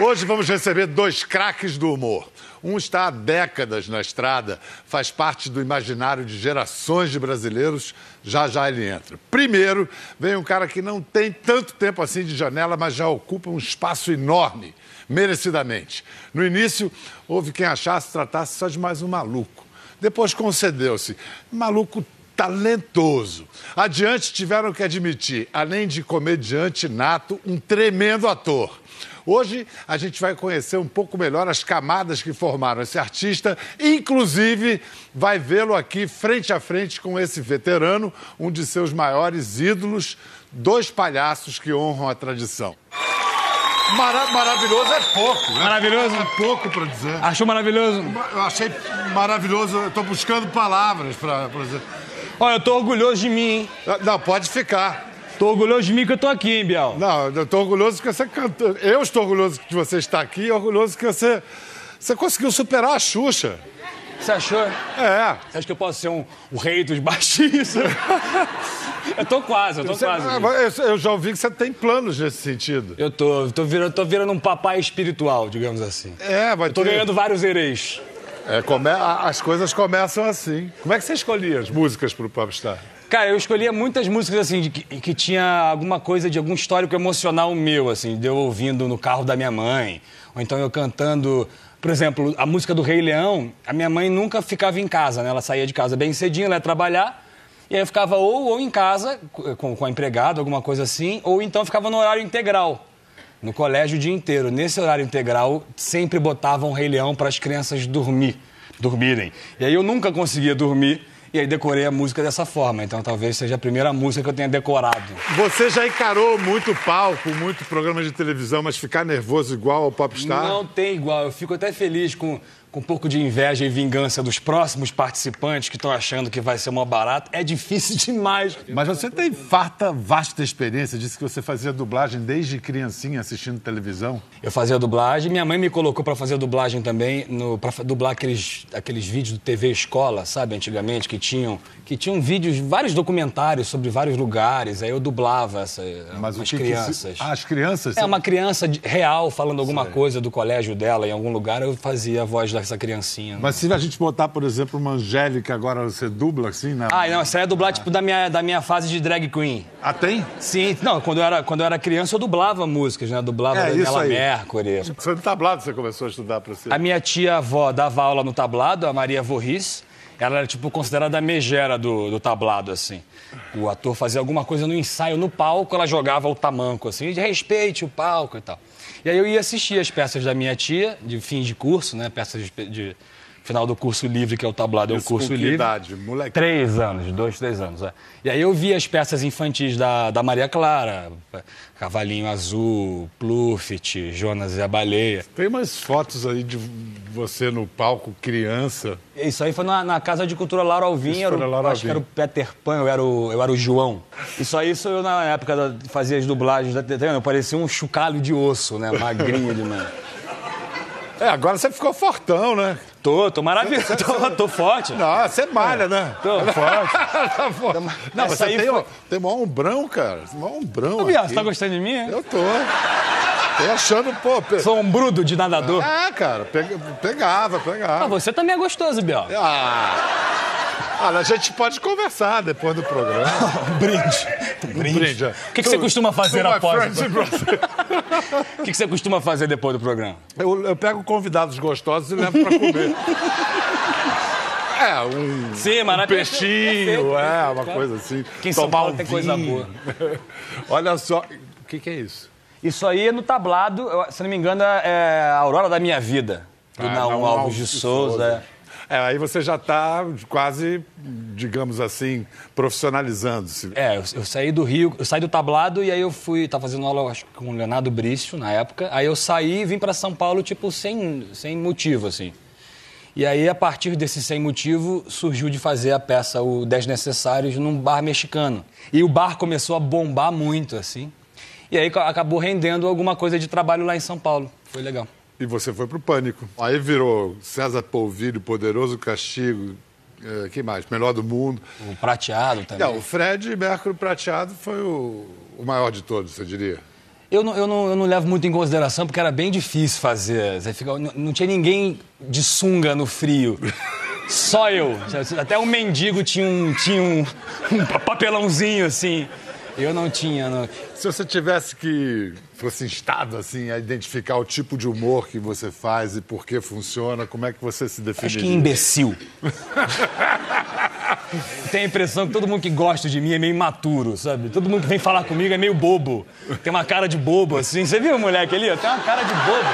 Hoje vamos receber dois craques do humor. Um está há décadas na estrada, faz parte do imaginário de gerações de brasileiros. Já já ele entra. Primeiro, vem um cara que não tem tanto tempo assim de janela, mas já ocupa um espaço enorme, merecidamente. No início, houve quem achasse tratasse só de mais um maluco. Depois concedeu-se. Maluco talentoso. Adiante tiveram que admitir, além de comediante nato, um tremendo ator. Hoje a gente vai conhecer um pouco melhor as camadas que formaram esse artista, inclusive vai vê-lo aqui frente a frente com esse veterano, um de seus maiores ídolos, dois palhaços que honram a tradição. Mara maravilhoso é pouco, né? Maravilhoso? É pouco para dizer. Achou maravilhoso? Eu achei maravilhoso, eu tô buscando palavras para dizer. Olha, eu tô orgulhoso de mim, hein? Não, pode ficar. Tô orgulhoso de mim que eu tô aqui, hein, Biel? Não, eu tô orgulhoso que você cantou. Eu estou orgulhoso que você está aqui e orgulhoso que você, você conseguiu superar a Xuxa. Você achou? É. Você acha que eu posso ser um, o rei dos baixinhos? eu tô quase, eu tô Você- quase. eu, eu já ouvi que você tem planos nesse sentido. Eu tô, eu tô virando, tô virando um papai espiritual, digamos assim. É, vai Eu tô ter- ganhando vários ereis. É, come- As coisas começam assim. Como é que você escolhia as músicas pro Popstar? Cara, eu escolhia muitas músicas assim, de que, que tinha alguma coisa de algum histórico emocional meu, assim, de eu ouvindo no carro da minha mãe, ou então eu cantando. Por exemplo, a música do Rei Leão, a minha mãe nunca ficava em casa, né? Ela saía de casa bem cedinho, ela ia trabalhar, e aí eu ficava ou, ou em casa, com, com a empregada, alguma coisa assim, ou então ficava no horário integral. No colégio o dia inteiro. Nesse horário integral, sempre botavam Rei Leão para as crianças dormir, dormirem. E aí eu nunca conseguia dormir, e aí decorei a música dessa forma. Então talvez seja a primeira música que eu tenha decorado. Você já encarou muito palco, muito programa de televisão, mas ficar nervoso igual ao Popstar? Não tem igual. Eu fico até feliz com, com um pouco de inveja e vingança dos próximos participantes que estão achando que vai ser uma barata. É difícil demais. Mas você tem farta, vasta experiência. Disse que você fazia dublagem desde criancinha assistindo televisão. Eu fazia dublagem, minha mãe me colocou para fazer dublagem também, no, para dublar aqueles, aqueles vídeos do TV Escola, sabe, antigamente, que tinham, que tinham vídeos, vários documentários sobre vários lugares, aí eu dublava essa, Mas as que que se- crianças. Ah, as crianças? É uma criança real falando alguma coisa do colégio dela em algum lugar, eu fazia a voz dessa criancinha. Mas se a gente botar, por exemplo, uma Angélica, agora você dubla assim, né? Ah, não, essa aí é dublar tipo da minha, da minha fase de drag queen. Ah, tem? Sim, não, quando eu era, quando eu era criança eu dublava músicas, né? Dublava É, Daniela. Mercury. Foi no tablado que você começou a estudar pra ser. A minha tia-avó dava aula no tablado, a Maria Vorris. Ela era, tipo, considerada a megera do, do tablado, assim. O ator fazia alguma coisa no ensaio, no palco, ela jogava o tamanco, assim, de respeite o palco e tal. E aí eu ia assistir as peças da minha tia, de fim de curso, né? Peças de, de final do curso livre, que é o tablado, é Isso curso livre. idade? Moleque. Três anos, dois, três anos. É. E aí eu vi as peças infantis da, da Maria Clara, Cavalinho Azul, Pluffit, Jonas e a Baleia. Tem umas fotos aí de você no palco, criança. Isso aí foi na, na Casa de Cultura Laura Alvim, Isso era o- Laura acho que era o Alvim. Peter Pan, eu era o, eu era o João. Isso aí sou eu na época da, fazia as dublagens da TV, eu parecia um chucalho de osso, né? Magrinho demais. É, agora você ficou fortão, né? Tô, tô maravilhoso, tô, tô forte. Não, você malha, né? Tô forte. Tá forte. Não, Essa você aí tem, foi- tem um ombrão, cara. Um ombrão. Ô, você tá gostando de mim? é? Eu tô. Tô achando, pô. Pe... Sou um brudo de nadador. Ah, cara, pega- pegava, Ah, pegava. você também é gostoso, Biel. Ah. Ah, a gente pode conversar depois do programa. Um brinde. Um brinde. brinde, é. O que, que você costuma fazer após? brothers. O que, que você costuma fazer depois do programa? Eu, eu pego convidados gostosos e levo pra comer. É, um, Sim, um maravilhoso. peixinho, Perfeito, é, uma claro. coisa assim. Aqui em São Tomar um tem coisa vinho. Olha só, o que, que é isso? Isso aí é no tablado, se não me engano, é a Aurora da Minha Vida, do Ah, Naum Alves de Souza. Souza. É. Aí você já está quase, digamos assim, profissionalizando-se. É, eu, eu saí do Rio, eu saí do tablado e aí eu fui, tava fazendo aula acho, com o Leonardo Brício na época. Aí eu saí e vim para São Paulo, tipo, sem, sem motivo, assim. E aí, a partir desse sem motivo, surgiu de fazer a peça O Desnecessários num bar mexicano. E o bar começou a bombar muito, assim. E aí ca- acabou rendendo alguma coisa de trabalho lá em São Paulo. Foi legal. E você foi pro Pânico. Aí virou César Polvilho, Poderoso Castigo, é, que mais? Melhor do Mundo. O prateado também. Não, o Fred Mercury Prateado foi o, o maior de todos, você diria. Eu não, eu, não, eu não levo muito em consideração porque era bem difícil fazer. Fica, não, não tinha ninguém de sunga no frio. Só eu. Até um mendigo tinha um, tinha um, um papelãozinho assim. Eu não tinha. Não. Se você tivesse que fosse instado assim a identificar o tipo de humor que você faz e por que funciona, como é que você se definiria? Acho que imbecil. Tenho a impressão que todo mundo que gosta de mim é meio imaturo, sabe? Todo mundo que vem falar comigo é meio bobo. Tem uma cara de bobo, assim. Você viu o moleque ali? Tem uma cara de bobo.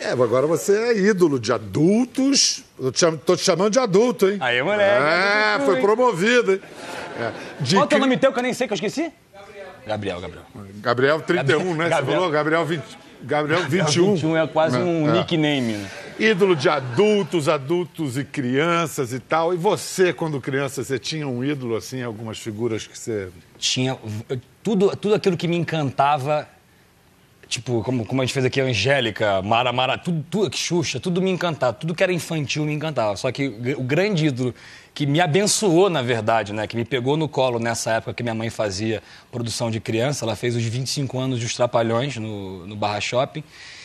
É, agora você é ídolo de adultos. Eu te, tô te chamando de adulto, hein? Aí, moleque. É, foi promovido, hein? É. De Qual é o nome teu que eu nem sei, que eu esqueci? Gabriel, Gabriel. Gabriel 31, Gabriel, né? Gabriel. Você falou Gabriel 20. Gabriel 21. 21 é quase é, um é. nickname. Né? Ídolo de adultos, adultos e crianças e tal. E você, quando criança, você tinha um ídolo, assim, algumas figuras que você. Tinha. Tudo, tudo aquilo que me encantava tipo, como, como a gente fez aqui, Angélica, Mara Mara, tudo, tudo, Xuxa, tudo me encantava, tudo que era infantil me encantava. Só que o grande ídolo que me abençoou, na verdade, né, que me pegou no colo nessa época que minha mãe fazia produção de criança, ela fez os 25 anos dos Trapalhões no, no Barra Shopping,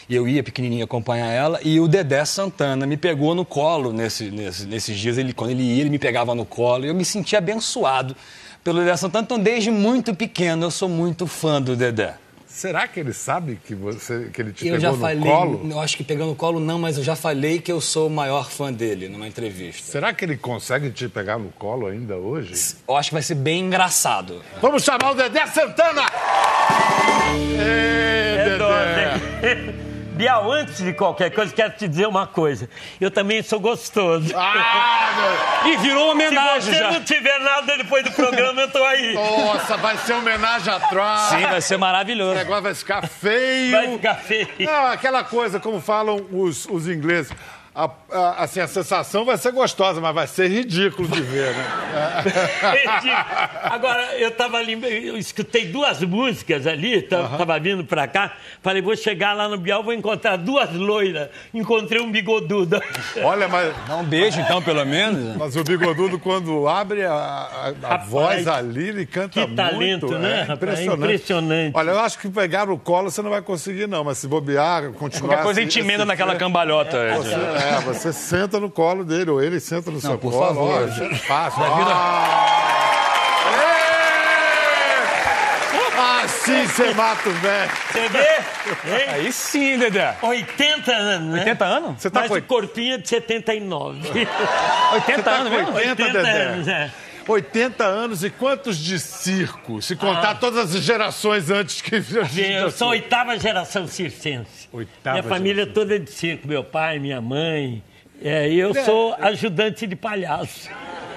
e eu ia pequenininho acompanhar ela, e o Dedé Santana me pegou no colo nesse, nesse, nesses dias, ele, quando ele ia, ele me pegava no colo, e eu me sentia abençoado pelo Dedé Santana, então desde muito pequeno eu sou muito fã do Dedé. Será que ele sabe que, você, que ele te eu pegou já no falei, colo? Eu acho que pegando no colo não, mas eu já falei que eu sou o maior fã dele numa entrevista. Será que ele consegue te pegar no colo ainda hoje? Eu acho que vai ser bem engraçado. Vamos chamar o Dedé Santana! Ê, é Dedé! Bial, antes de qualquer coisa, quero te dizer uma coisa. Eu também sou gostoso. Ah, meu... E virou homenagem Se você já. não tiver nada depois do programa, eu tô aí. Nossa, vai ser homenagem a Troia. Sim, vai ser maravilhoso. O negócio vai ficar feio. Vai ficar feio. Não, aquela coisa, como falam os, os ingleses a, a, assim, a sensação vai ser gostosa, mas vai ser ridículo de ver, né? Agora, eu estava ali, eu escutei duas músicas ali, estava vindo para cá, falei, vou chegar lá no Bial, vou encontrar duas loiras. Encontrei um bigodudo. Olha, mas... Dá um beijo, então, pelo menos. Mas o bigodudo, quando abre a, a, a Rapaz, voz ali, ele canta que muito. talento, né? É impressionante. É impressionante. Olha, eu acho que pegar o colo você não vai conseguir, não, mas se bobear, continuar... Qualquer coisa a gente emenda naquela cambalhota. É, você, é, você senta no colo dele, ou ele senta no Não, seu por colo. favor. Olha, fácil. Ah! Assim você mata o velho. Você vê? Aí sim, Dedé. 80 anos, né? 80 anos? Você tá Mas com... o corpinho é de 79. 80 tá anos mesmo? 80, 80 Dedé. anos, é. 80 anos e quantos de circo? Se contar Ah. todas as gerações antes que... Eu sou a oitava geração circense. Oitava minha família geração. toda é de circo. Meu pai, minha mãe. É, e eu sou ajudante de palhaço.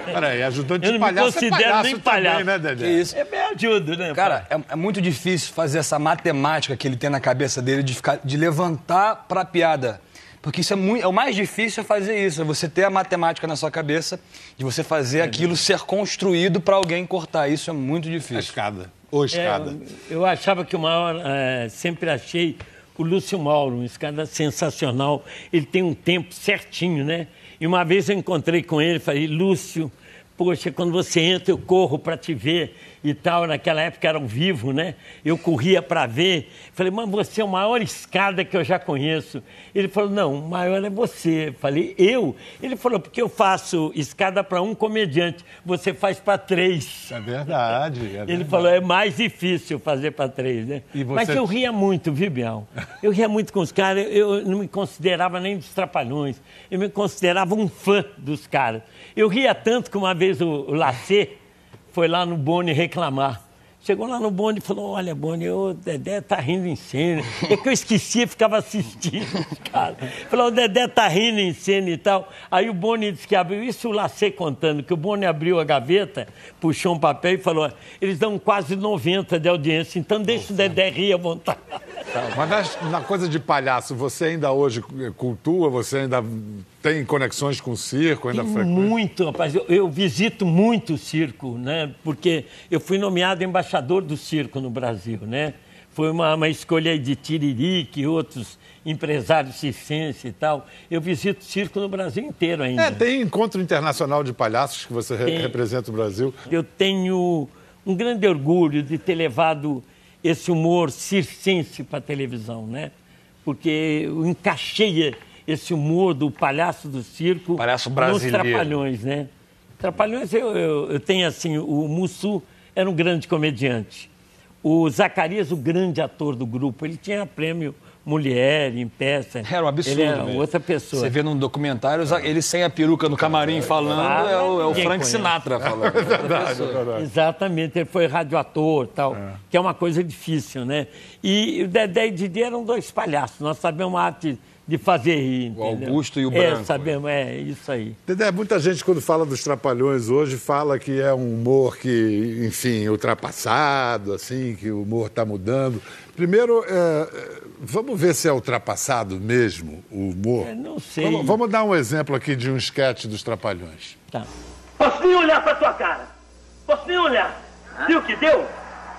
Peraí, ajudante Eu de não me palhaço é considero palhaço nem também, palhaço. né, Dedé? Que isso. É me ajuda, né? Cara, é, é muito difícil fazer essa matemática que ele tem na cabeça dele de, ficar, de levantar pra piada. Porque isso é, muito, é o mais difícil é fazer isso, é você ter a matemática na sua cabeça, de você fazer aquilo ser construído pra alguém cortar. Isso é muito A difícil. escada. Ou É, escada. eu achava que o maior, é, sempre achei o Lúcio Mauro, um escada sensacional. Ele tem um tempo certinho, né? E uma vez eu encontrei com ele e falei, Lúcio, poxa, quando você entra eu corro para te ver e tal. Naquela época era ao vivo, né? Eu corria para ver. Falei, mas você é o maior escada que eu já conheço. Ele falou, não, o maior é você. Falei, eu? Ele falou, porque eu faço escada para um comediante, você faz para três. É verdade. é Ele verdade. falou, é mais difícil fazer para três, né? Você- Mas eu ria muito, viu, Bial? Eu ria muito com os caras, eu eu não me considerava nem dos trapalhões, eu me considerava um fã dos caras. Eu ria tanto que uma vez o, Lacê foi lá no Boni reclamar. Chegou lá no Boni e falou, olha, Boni, o Dedé tá rindo em cena. É que eu esquecia, ficava assistindo os caras. Falou, o Dedé tá rindo em cena e tal. Aí o Boni disse que abriu, isso o Lacê contando, que o Boni abriu a gaveta, puxou um papel e falou, eles dão quase 90 de audiência, então deixa o Dedé rir à vontade. Mas na, coisa de palhaço, você ainda hoje cultua? Você ainda tem conexões com o circo? Ainda frequenta? muito, rapaz. Eu, eu visito muito o circo, né? Porque eu fui nomeado embaixador do circo no Brasil, né? Foi uma, uma escolha de Tiririque e outros empresários circenses e tal. Eu visito o circo no Brasil inteiro ainda. É, tem encontro internacional de palhaços que você re- representa o Brasil. Eu tenho um grande orgulho de ter levado esse humor circense para a televisão, né? Porque eu encaixei esse humor do palhaço do circo palhaço brasileiro. nos Trapalhões, né? Trapalhões, eu, eu, eu tenho assim, o Mussu era um grande comediante. O Zacarias, o grande ator do grupo, ele tinha prêmio mulher em peça. Era um absurdo. Ele era mesmo. outra pessoa. Você vê num documentário, ele sem a peruca no camarim falando, Ah, é o, é o Frank conhece. Sinatra falando. Exatamente, ele foi radioator tal, que é uma coisa difícil, né? E o Dedé e Didi eram dois palhaços, nós sabemos a arte de fazer rir. O entendeu? Augusto e o É, Branco. sabemos, é isso aí. Dedé, muita gente, quando fala dos Trapalhões hoje, fala que é um humor que, enfim, ultrapassado, assim, que o humor está mudando. Primeiro, é, é, vamos ver se é ultrapassado mesmo o humor. Eu não sei. Vamos, vamos dar um exemplo aqui de um esquete dos Trapalhões. Tá. Posso nem olhar pra tua cara? Posso nem olhar? Viu o que deu?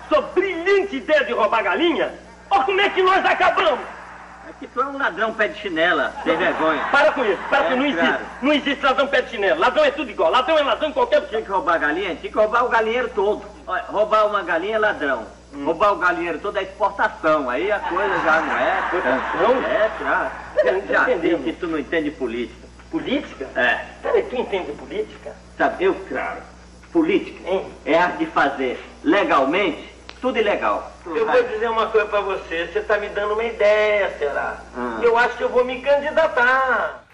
Sua brilhante ideia de roubar galinha? Olha como é que nós acabamos! Que tu é um ladrão pé de chinela, sem vergonha. Para com isso, para É, com não existe. claro. Não existe ladrão pé de chinelo. Ladrão é tudo igual. Ladrão é ladrão em qualquer Tinha que roubar a galinha, tinha que roubar o galinheiro todo. Olha, roubar uma galinha é ladrão. Roubar o galinheiro todo é exportação. Aí a coisa já não é. Exportação? É, claro. Eu Já entendendo. que tu não entende política. Política? É. Peraí, tu entende política? Sabe, eu, claro. Política Hein? é arte de fazer legalmente tudo ilegal. Eu vou dizer uma coisa pra você. Você tá me dando uma ideia, será? Ah. Eu acho que eu vou me candidatar.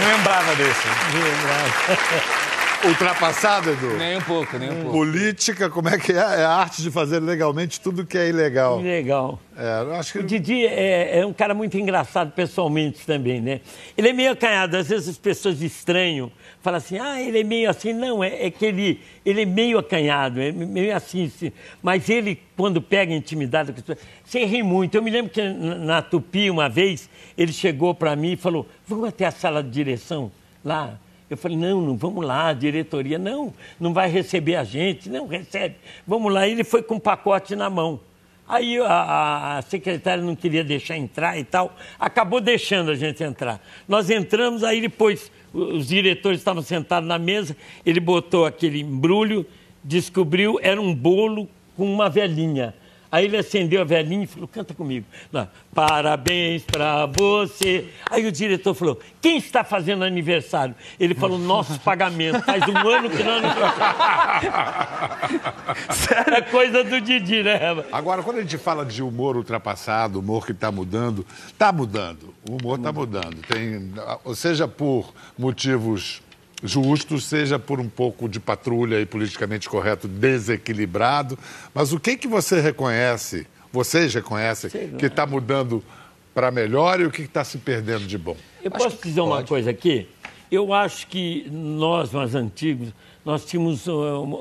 Não lembrava desse. Ultrapassado, Edu? Nem um pouco, nem um pouco. Política, como é que é? É a arte de fazer legalmente tudo que é ilegal. Legal. É, eu acho que O Didi é, é um cara muito engraçado pessoalmente também, né? Ele é meio acanhado, às vezes as pessoas estranham, falam assim, ah, ele é meio assim. Não, é, é que ele, ele é meio acanhado, é meio assim. Mas ele, quando pega intimidade, você ri muito. Eu me lembro que na Tupi, uma vez, ele chegou para mim e falou, vamos até a sala de direção lá? Eu falei, não, não vamos lá, a diretoria, não, não vai receber a gente, não recebe. Vamos lá, ele foi com um pacote na mão. Aí a, a- secretária não queria deixar entrar e tal, acabou deixando a gente entrar. Nós entramos, aí depois os diretores estavam sentados na mesa, ele botou aquele embrulho, descobriu, era um bolo com uma velhinha. Aí ele acendeu a velhinha e falou, canta comigo. Lá, Parabéns pra você. Aí o diretor falou, quem está fazendo aniversário? Ele falou, nosso pagamento. Faz um ano que não Sério? É coisa do Didi, né? Agora, quando a gente fala de humor ultrapassado, humor que está mudando, está mudando. O humor está mudando. Tem, ou seja por motivos justos, seja por um pouco de patrulha e politicamente correto desequilibrado. Mas o que, que você reconhece, vocês reconhecem, Sei que está mudando para melhor e o que está se perdendo de bom? Eu posso dizer uma coisa aqui? Eu acho que nós, mais antigos, nós tínhamos. uh,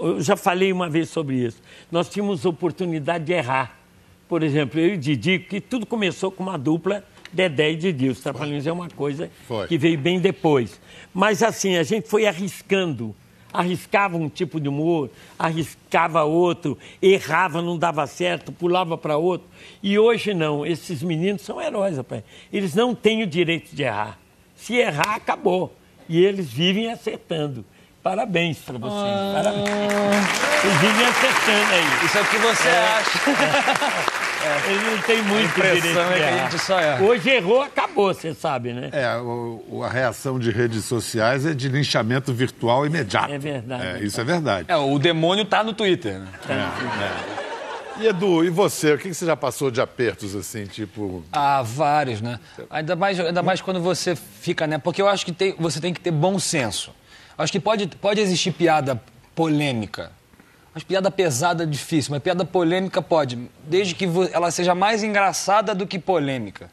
Eu já falei uma vez sobre isso. Nós tínhamos oportunidade de errar. Por exemplo, eu e Didi, que tudo começou com uma dupla Dedé e Didi. Os Trapalhões é uma coisa Foi. que veio bem depois. Mas assim, a gente foi arriscando. Arriscava um tipo de humor, arriscava outro, errava, não dava certo, pulava para outro. E hoje não, esses meninos são heróis, rapaz. Eles não têm o direito de errar. Se errar, acabou. E eles vivem acertando. Parabéns para vocês. Ah. Parabéns. Eles vivem acertando aí. Isso é o que você acha. Eles não têm muito impressão direito é de que a errar. gente só erra. Hoje errou, acabou, você sabe, né? É, o- o- a reação de redes sociais é de linchamento virtual imediato. É verdade. É, isso é verdade. É, o demônio tá no Twitter, né? E Edu, e você? O que que você já passou de apertos assim, tipo. Ah, vários, né? Ainda mais, ainda mais quando você fica, né? Porque eu acho que tem- você tem que ter bom senso. Acho que pode, pode existir piada polêmica. Mas piada pesada é difícil, mas piada polêmica pode, desde que ela seja mais engraçada do que polêmica.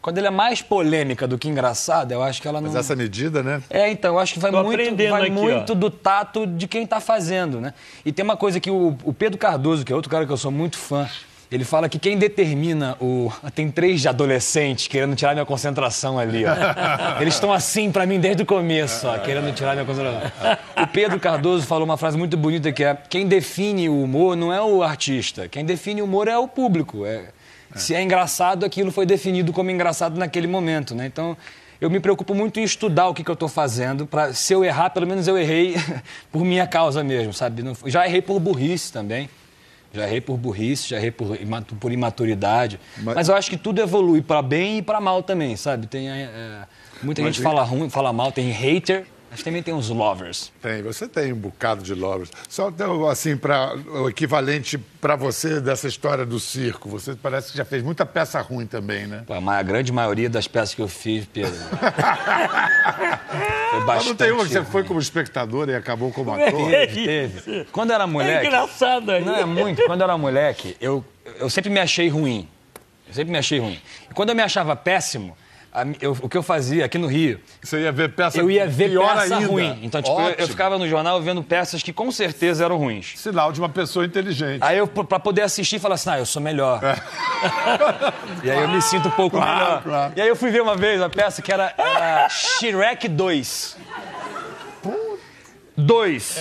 Quando ela é mais polêmica do que engraçada, eu acho que ela não. Mas essa medida, né? É, então, eu acho que vai Tô muito, vai aqui, muito ó. do tato de quem está fazendo, né? E tem uma coisa que o, o Pedro Cardoso, que é outro cara que eu sou muito fã, ele fala que quem determina o... Tem três adolescentes querendo tirar minha concentração ali, ó. Eles estão assim pra mim desde o começo, ó, querendo tirar minha concentração. O Pedro Cardoso falou uma frase muito bonita que é quem define o humor não é o artista, quem define o humor é o público, é... Se é engraçado, aquilo foi definido como engraçado naquele momento, né? Então, eu me preocupo muito em estudar o que, que eu estou fazendo, para se eu errar, pelo menos eu errei por minha causa mesmo, sabe? Já errei por burrice também. Já errei por burrice, já errei por, por imaturidade. Mas- Mas... eu acho que tudo evolui para bem e para mal também, sabe? Tem, é, muita Mas gente e- fala ruim, fala mal, tem hater, mas também tem os lovers. Tem, você tem um bocado de lovers. Só então, assim, para o equivalente para você dessa história do circo. Você parece que já fez muita peça ruim também, né? Pô, A grande maioria das peças que eu fiz, Pedro. foi Mas bastante. não tem uma que você foi como espectador e acabou como ator? Teve, teve. Quando era É moleque. engraçado aí. Não, é muito. Quando era moleque, eu, eu sempre me achei ruim. Eu sempre me achei ruim. E quando eu me achava péssimo, a eu- o que eu fazia aqui no Rio, Você ia ver peça eu ia ver pior peça ainda. ruim. Então, tipo, eu, eu ficava no jornal vendo peças que com certeza eram ruins. Sinal de uma pessoa inteligente. Aí eu, pra poder assistir, falar assim, ah, eu sou melhor. e aí eu me sinto um pouco Claro, melhor. claro. E aí eu fui ver uma vez uma peça que era, era Shrek 2. 2.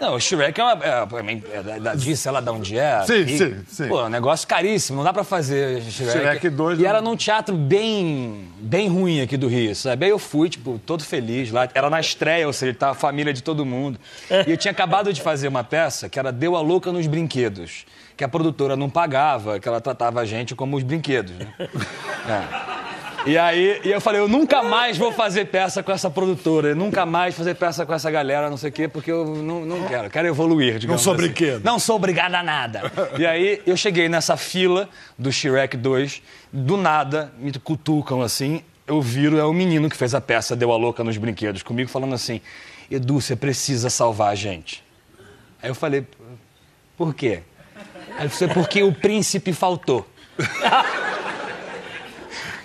Não, o Shrek é uma. É, é da- da Disney, sei lá de onde é. Sim, E, sim, sim. Pô, é um negócio caríssimo, não dá pra fazer Shrek. Shrek 2 E não- era num teatro bem, bem ruim aqui do Rio, sabe? Aí eu fui, tipo, todo feliz lá. Era na estreia, ou seja, tava a família de todo mundo. E eu tinha acabado de fazer uma peça que era Deu a Louca nos Brinquedos. Que a produtora não pagava, que ela tratava a gente como os brinquedos, né? É. E aí e eu falei, eu nunca mais vou fazer peça com essa produtora, eu nunca mais fazer peça com essa galera, não sei o quê, porque eu não, não quero, quero evoluir, digamos sou assim. brinquedo. Não sou obrigado a nada. E aí eu cheguei nessa fila do Shrek 2, do nada, me cutucam assim, eu viro, é o menino que fez a peça Deu a Louca nos Brinquedos, comigo falando assim, Edu, você precisa salvar a gente. Aí eu falei, por quê? Aí ele falou, porque o príncipe faltou.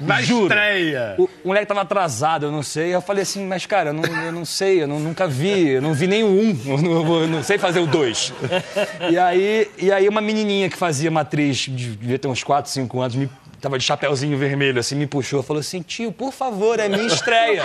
Na Juro. estreia. O, o moleque tava atrasado, eu não sei. Eu falei assim, mas cara, eu não, eu não sei, eu não- nunca vi, eu não vi nem o um, eu não, eu não sei fazer o dois. E aí, e aí uma menininha que fazia uma atriz, devia ter uns 4, 5 anos, me, tava de chapéuzinho vermelho, assim, me puxou, falou assim, tio, por favor, é minha estreia.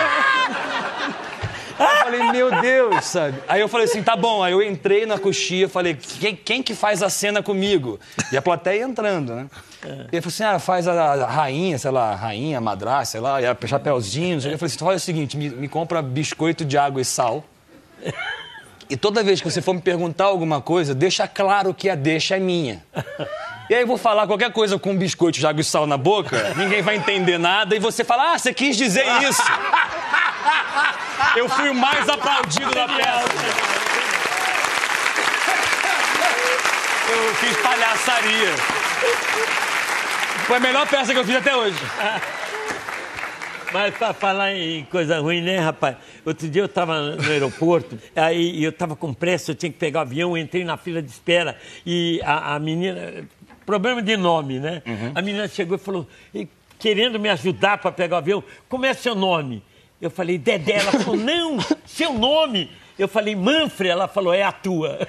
Eu falei, meu Deus, sabe? Aí eu falei assim, tá bom. Aí eu entrei na coxia, falei, quem, quem que faz a cena comigo? E a plateia entrando, né? E ele falou assim, ah, faz a, rainha, sei lá, a rainha, madrasta, sei lá, e a chapéuzinho. Eu falei assim, faz o seguinte, me, me compra biscoito de água e sal. E toda vez que você for me perguntar alguma coisa, deixa claro que a deixa é minha. E aí eu vou falar qualquer coisa com biscoito de água e sal na boca, ninguém vai entender nada, e você fala, ah, você quis dizer isso. Eu fui o mais aplaudido da peça. Eu fiz palhaçaria. Foi a melhor peça que eu fiz até hoje. Mas pra falar em coisa ruim, né, rapaz? Outro dia eu tava no aeroporto, aí eu tava com pressa, eu tinha que pegar o avião, eu entrei na fila de espera e a, a menina. Problema de nome, né? A menina chegou e falou, querendo me ajudar para pegar o avião, como é seu nome? Eu falei, Dedé. Ela falou, não, seu nome. Eu falei, Manfred. Ela falou, é a tua.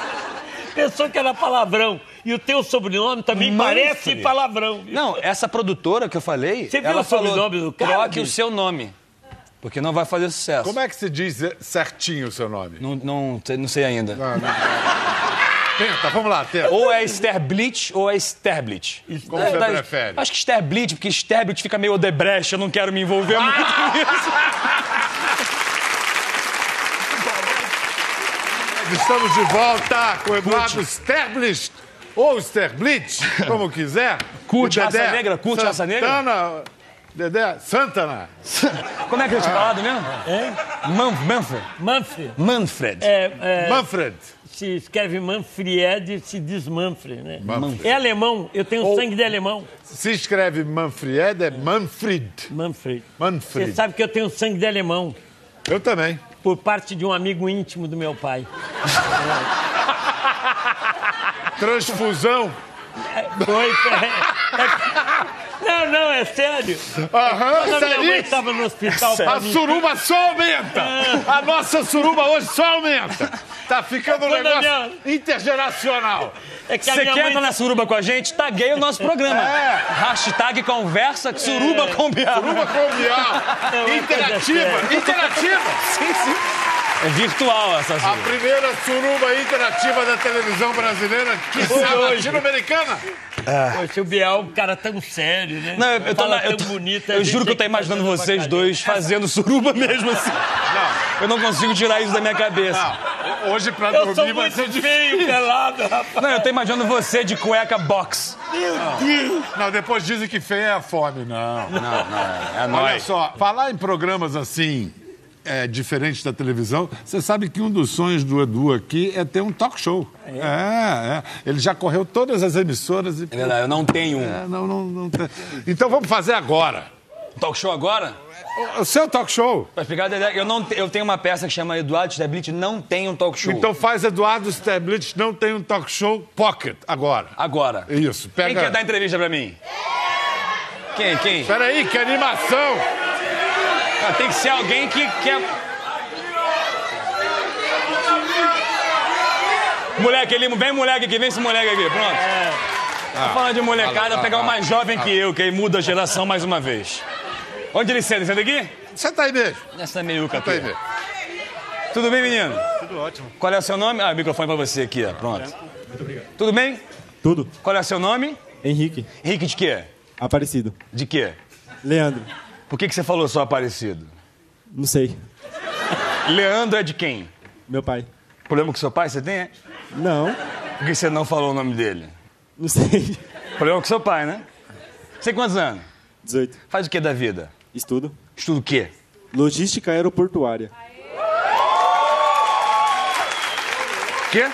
Pensou que era palavrão. E o teu sobrenome também Manfred. parece palavrão. viu? Não, essa produtora que eu falei, Você viu ela o falou, sobrenome do cara, troque o seu nome, porque não vai fazer sucesso. Como é que se diz certinho o seu nome? Não, não, sei- não sei ainda. Tenta, vamos lá, tenta. Ou é Sterblit ou é Sterblit. Como É, você da- prefere? Acho que Sterblit, porque Sterblit fica meio Odebrecht, eu não quero me envolver muito nisso. Estamos de volta com o Eduardo Sterblich, ou Sterblitz, como quiser. Curte raça negra? Curte raça negra? Santana, Dedé, Santana. Como é que eu tinha falado mesmo? Man, Manfred. Manfred. Manfred. É, é, Manfred. se escreve Manfred, se diz Manfred, né? Manfred. É alemão, eu tenho Ou- sangue de alemão. Se escreve Manfred, é Manfred. Manfred. Manfred. Você sabe que eu tenho sangue de alemão, Eu também. por parte de um amigo íntimo do meu pai. Transfusão. Foi. é- Não, não, é sério. Aham, minha mãe seríssimo. estava no hospital pra A mim- suruba só aumenta! A nossa suruba hoje só aumenta! Tá ficando um Quando negócio intergeracional. É que a Você minha quer mãe... estar na suruba com a gente? Taguei o nosso programa. É. Hashtag conversa suruba com Bial. Suruba convial. Não, é Interativa, interativa. Sim, sim. É virtual essa A suruba. primeira suruba interativa da televisão brasileira, que latino-americana. Poxa, o Biel, um cara tão sério, né? Não, eu, eu tô na- eu, tão tô- bonito, a eu juro que eu tô imaginando vocês dois fazendo suruba mesmo assim. Eu não consigo tirar isso da minha cabeça. Não, hoje pra Eu dormir vai ser difícil. feio, pelado, rapaz. Não, eu tô imaginando você de cueca box. Não, depois dizem que feia é a fome. Não. Não, não, é Olha nóis. só, falar em programas assim, é, diferentes da televisão, você sabe que um dos sonhos do Edu aqui é ter um talk show. É, é. Ele já correu todas as emissoras e. É verdade, eu não tenho um. É, não, não, não tem. Então vamos fazer agora. Talk show agora? O seu talk show. Pra explicar, Dedé, eu, não, eu tenho uma peça que chama Eduardo Stablitz Não Tem um Talk Show. Então faz Eduardo Stablitz, não tem um talk show pocket agora. Agora. Isso, pega. Quem quer dar entrevista pra mim? Quem, quem? Peraí, que animação! Ah, tem que ser alguém que quer. Moleque ali, vem moleque aqui, vem esse moleque aqui, pronto. Tô falando de molecada, ah, pegar ah, o mais jovem que eu, que aí muda a geração mais uma vez. Onde ele senta? Senta aqui? Senta aí mesmo. Nessa meiuca Senta aí aqui. mesmo. Tudo bem, menino? Tudo ótimo. Qual é o seu nome? Ah, o microfone pra você aqui, ó. Pronto. Muito obrigado. Tudo bem? Tudo. Qual é o seu nome? Henrique. Henrique de quê? Aparecido. De quê? Leandro. Por que, que você falou só aparecido? Não sei. Leandro é de quem? Meu pai. Problema com seu pai você tem, é? Não. Por que você não falou o nome dele? Não sei. Problema com seu pai, né? Você tem quantos anos? 18. Faz o que da vida? Estudo. Estuda o quê? Logística aeroportuária. Quê?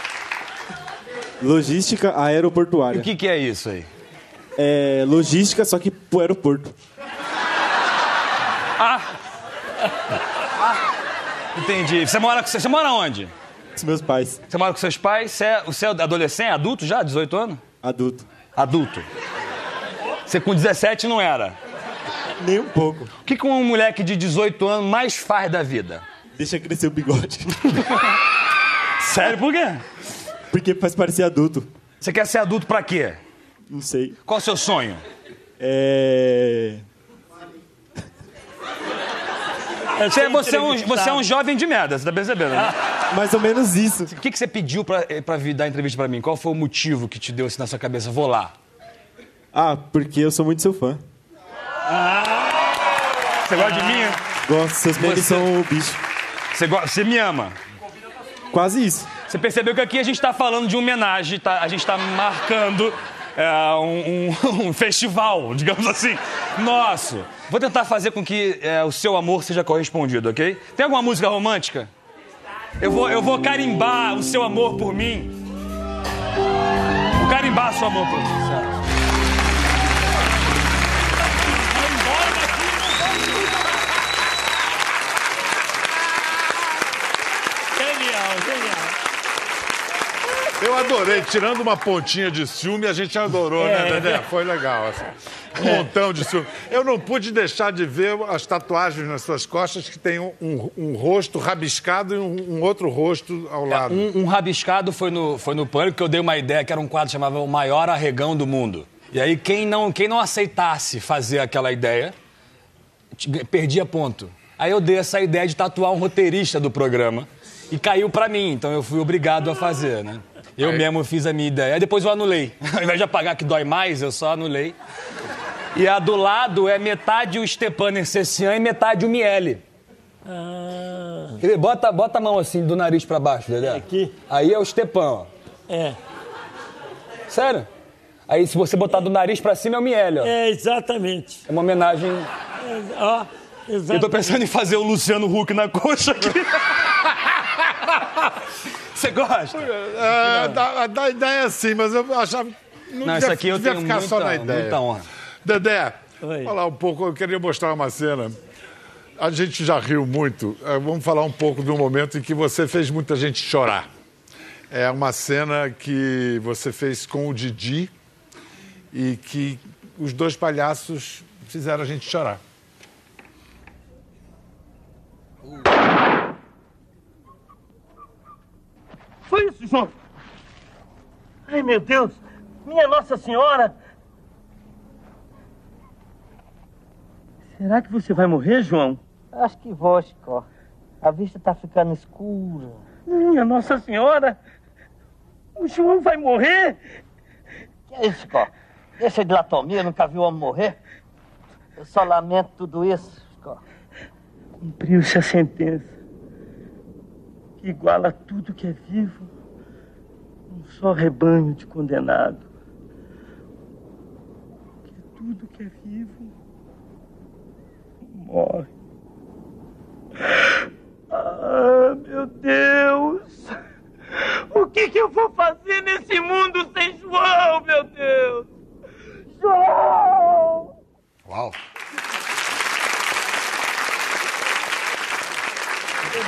Logística E aeroportuária. o que, que é isso aí? É logística, só que pro aeroporto. Entendi. Você mora, com- você mora onde? Os meus pais. Você mora com seus pais? Você é, você é adolescente, adulto já? 18 anos? Adulto. Adulto. Você com 17 não era. Nem um pouco. O que, que um moleque de 18 anos mais faz da vida? Deixa crescer o bigode. Sério, por quê? Porque faz parecer adulto. Você quer ser adulto pra quê? Não sei. Qual é o seu sonho? É. Você, você, é um, você é um jovem de merda, você tá percebendo, né? Mais ou menos isso. O que, que você pediu pra, eh, pra vir dar entrevista pra mim? Qual foi o motivo que te deu assim na sua cabeça? Vou lá. Ah, porque eu sou muito seu fã. Você gosta de mim? Gosto, seus memes Você- são o bicho. Você, go- você me ama? Quase isso. Você percebeu que aqui a gente tá falando de homenagem, tá? a gente tá marcando é, um, um- um festival, digamos assim, nosso. Vou tentar fazer com que é, o seu amor seja correspondido, ok? Tem alguma música romântica? Eu vou, eu vou carimbar o seu amor por mim. Vou carimbar o seu amor por mim. certo? Genial, genial. Eu adorei, tirando uma pontinha de ciúme, a gente adorou, né, Dedé? Foi legal. Assim. Um montão de ciúme. Eu não pude deixar de ver as tatuagens nas suas costas que tem um, um- um rosto rabiscado e um, um outro rosto ao lado. Um, rabiscado foi no, foi no Pânico que eu dei uma ideia que era um quadro que chamava O Maior Arregão do Mundo. E aí quem não, quem não aceitasse fazer aquela ideia, perdia ponto. Aí eu dei essa ideia de tatuar um roteirista do programa e caiu pra mim, então eu fui obrigado a fazer, né? Eu mesmo fiz a minha ideia. Aí depois eu anulei. Ao invés de apagar que dói mais, eu só anulei. E a do lado é metade o Stepan Nercessian e metade o Miele. Ah? Bota, bota a mão assim do nariz pra baixo, Dedé. Aqui? Aí é o Stepan, ó. é. Sério? Aí se você botar do nariz pra cima é o Miele, ó. É É, exatamente. uma homenagem. É, ó, Eu tô exatamente. pensando em fazer o Luciano Huck na coxa aqui. Você gosta? É, dá, dá ideia sim, mas eu achava. Não, Não, devia, isso aqui eu devia tenho ficar muita, só na ideia. muita honra. Dedé, Oi. falar um pouco, eu queria mostrar uma cena. A gente já riu muito. eh, Vamos falar um pouco do momento em que você fez muita gente chorar. É uma cena que você fez com o Didi e que os dois palhaços fizeram a gente chorar. Foi isso, João? Ai, meu Deus! Minha Nossa Senhora! Será que você vai morrer, João? Acho que vou, Chico. A vista tá ficando escura. Minha Nossa Senhora! O João vai morrer? Que é isso, Chico? Deixa de latomia, nunca viu homem morrer? Eu só lamento tudo isso, Chico. Cumpriu-se a sentença que iguala tudo que é vivo um só rebanho de condenado. Que tudo que é vivo morre. Ah, meu Deus! O que, que eu vou fazer nesse mundo sem João, meu Deus? João! Uau!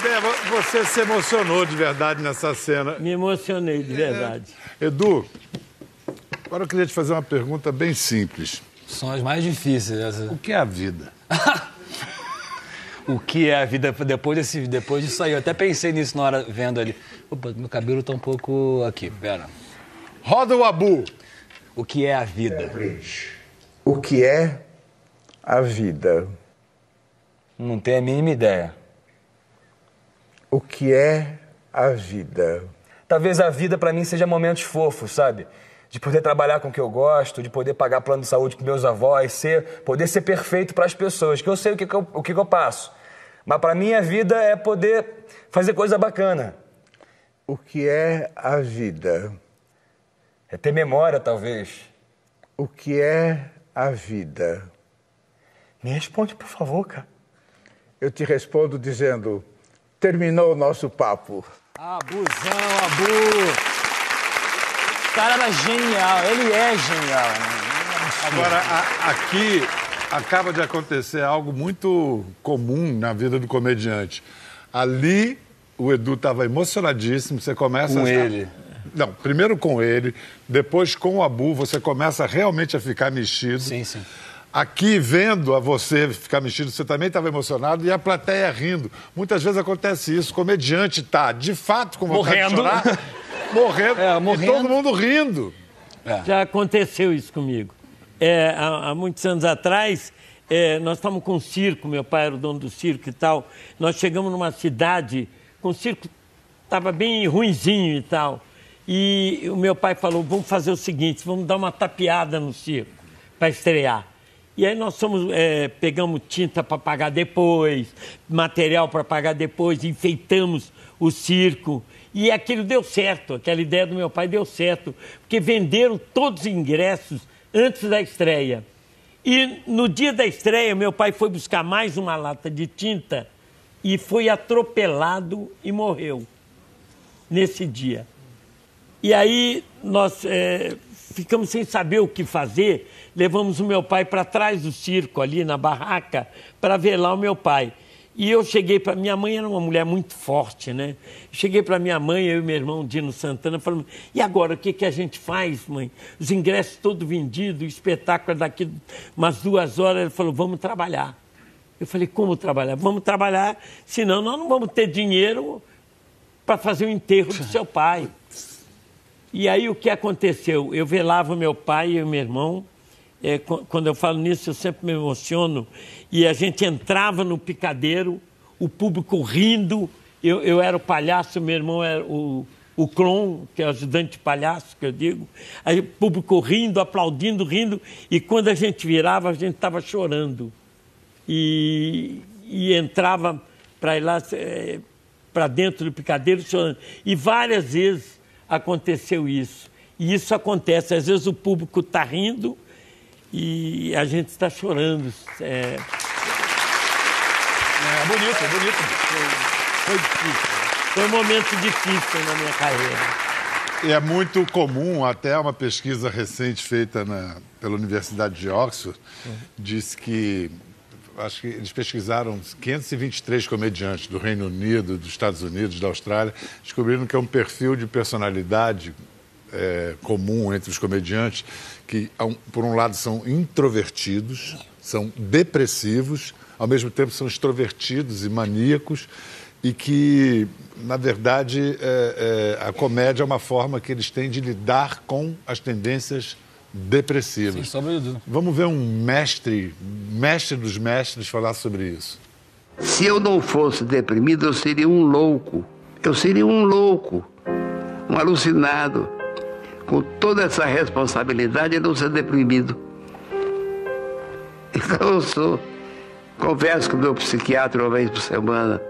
Bem, você se emocionou de verdade nessa cena. Me emocionei, de verdade. Edu, agora eu queria te fazer uma pergunta bem simples. São as mais difíceis. Essa. O que é a vida? O que é a vida depois, desse, depois disso aí? Eu até pensei nisso na hora vendo ali. Opa, meu cabelo tá um pouco aqui, pera. Roda o Abu. O que é a vida? O que é a vida? Não tenho a mínima ideia. O que é a vida? Talvez a vida pra mim seja momentos fofos, sabe? De poder trabalhar com o que eu gosto, de poder pagar plano de saúde com meus avós, ser, poder ser perfeito para as pessoas, que eu sei o que, que eu, o que, que eu passo. Mas pra mim a vida é poder fazer coisa bacana. O que é a vida? É ter memória, talvez. O que é a vida? Me responde, por favor, cara. Eu te respondo dizendo: terminou o nosso papo. Abuzão, Abu! O cara era genial, ele é genial. né? Agora, a- aqui acaba de acontecer algo muito comum na vida do comediante. Ali, o Edu estava emocionadíssimo, você começa Com a... ele. Não, primeiro com ele, depois com o Abu, você começa realmente a ficar mexido. Sim, sim. Aqui, vendo a você ficar mexido, você também estava emocionado e a plateia rindo. Muitas vezes acontece isso, o comediante tá, de fato, com vontade Morrendo. de chorar, morrendo, É, e morrendo. todo mundo rindo. Já aconteceu isso comigo. É, há, há muitos anos atrás, é, nós estávamos com um circo, meu pai era o dono do circo e tal. Nós chegamos numa cidade, com o circo estava bem ruinzinho e tal. E o meu pai falou: vamos fazer o seguinte, vamos dar uma tapeada no circo para estrear. E aí nós somos, é, pegamos tinta para pagar depois, material para pagar depois, enfeitamos o circo. E aquilo deu certo, aquela ideia do meu pai deu certo, porque venderam todos os ingressos antes da estreia. E no dia da estreia, meu pai foi buscar mais uma lata de tinta e foi atropelado e morreu nesse dia. E aí nós é, ficamos sem saber o que fazer, levamos o meu pai para trás do circo, ali na barraca, para ver lá o meu pai. E eu cheguei para. Minha mãe era uma mulher muito forte, né? Cheguei para minha mãe, eu e meu irmão Dino Santana, falando: e agora, o que, que a gente faz, mãe? Os ingressos todos vendidos, o espetáculo é daqui umas duas horas. Ele falou: vamos trabalhar. Eu falei: como trabalhar? Vamos trabalhar, senão nós não vamos ter dinheiro para fazer o enterro do seu pai. E aí o que aconteceu? Eu velava meu pai e meu irmão. É, qu- quando eu falo nisso, eu sempre me emociono. E a gente entrava no picadeiro, o público rindo. Eu, eu era o palhaço, meu irmão era o, o clon, que é o ajudante de palhaço, que eu digo. Aí o público rindo, aplaudindo, rindo. E quando a gente virava, a gente estava chorando e, e entrava para ir lá para dentro do picadeiro chorando. E várias vezes aconteceu isso. E isso acontece, às vezes o público está rindo e a gente está chorando. É, É bonito, é bonito. foi difícil. Foi um momento difícil na minha carreira. E é muito comum, até uma pesquisa recente feita na- pela Universidade de Oxford, disse que, acho que eles pesquisaram 523 comediantes do Reino Unido, dos Estados Unidos, da Austrália, descobriram que é um perfil de personalidade é, comum entre os comediantes, que, por um lado, são introvertidos, são depressivos, ao mesmo tempo são extrovertidos e maníacos, e que, na verdade, é, é, a comédia é uma forma que eles têm de lidar com as tendências depressivas. Sem sombra de dúvida. Vamos ver um mestre, mestre dos mestres, falar sobre isso. Se eu não fosse deprimido, eu seria um louco. Eu seria um louco, um alucinado, com toda essa responsabilidade de não ser deprimido. Então eu sou. Converso com o meu psiquiatra uma vez por semana,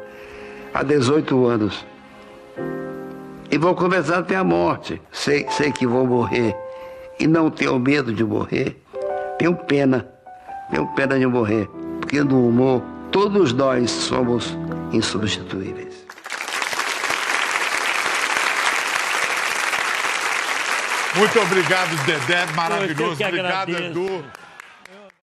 há 18 anos. E vou conversar até a morte. Sei, sei que vou morrer e não tenho medo de morrer. Tenho pena. Tenho pena de morrer. Porque no humor, todos nós somos insubstituíveis. Muito obrigado, Dedé. Maravilhoso. Obrigado. Edu.